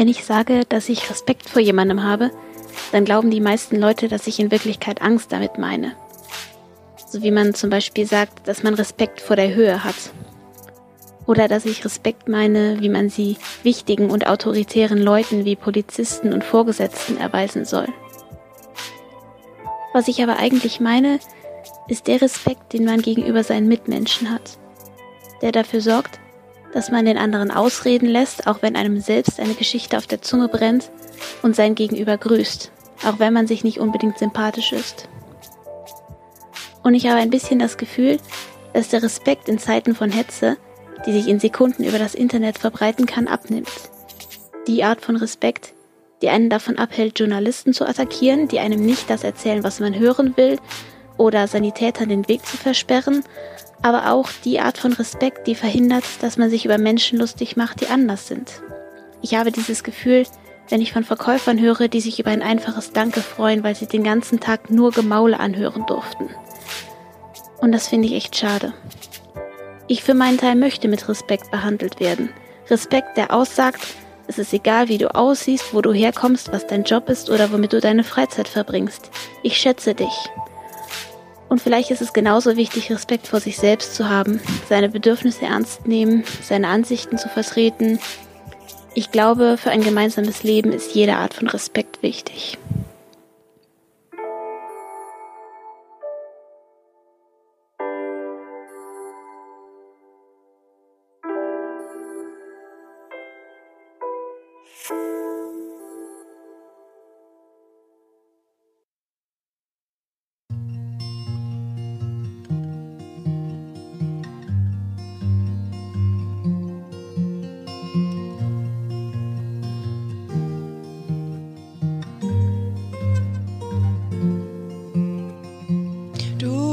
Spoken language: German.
Wenn ich sage, dass ich Respekt vor jemandem habe, dann glauben die meisten Leute, dass ich in Wirklichkeit Angst damit meine. So wie man zum Beispiel sagt, dass man Respekt vor der Höhe hat. Oder dass ich Respekt meine, wie man sie wichtigen und autoritären Leuten wie Polizisten und Vorgesetzten erweisen soll. Was ich aber eigentlich meine, ist der Respekt, den man gegenüber seinen Mitmenschen hat, der dafür sorgt, dass man den anderen ausreden lässt, auch wenn einem selbst eine Geschichte auf der Zunge brennt und sein Gegenüber grüßt, auch wenn man sich nicht unbedingt sympathisch ist. Und ich habe ein bisschen das Gefühl, dass der Respekt in Zeiten von Hetze, die sich in Sekunden über das Internet verbreiten kann, abnimmt. Die Art von Respekt, die einen davon abhält, Journalisten zu attackieren, die einem nicht das erzählen, was man hören will, oder Sanitätern den Weg zu versperren, aber auch die Art von Respekt, die verhindert, dass man sich über Menschen lustig macht, die anders sind. Ich habe dieses Gefühl, wenn ich von Verkäufern höre, die sich über ein einfaches Danke freuen, weil sie den ganzen Tag nur Gemaule anhören durften. Und das finde ich echt schade. Ich für meinen Teil möchte mit Respekt behandelt werden. Respekt, der aussagt, es ist egal, wie du aussiehst, wo du herkommst, was dein Job ist oder womit du deine Freizeit verbringst. Ich schätze dich. Und vielleicht ist es genauso wichtig, Respekt vor sich selbst zu haben, seine Bedürfnisse ernst nehmen, seine Ansichten zu vertreten. Ich glaube, für ein gemeinsames Leben ist jede Art von Respekt wichtig.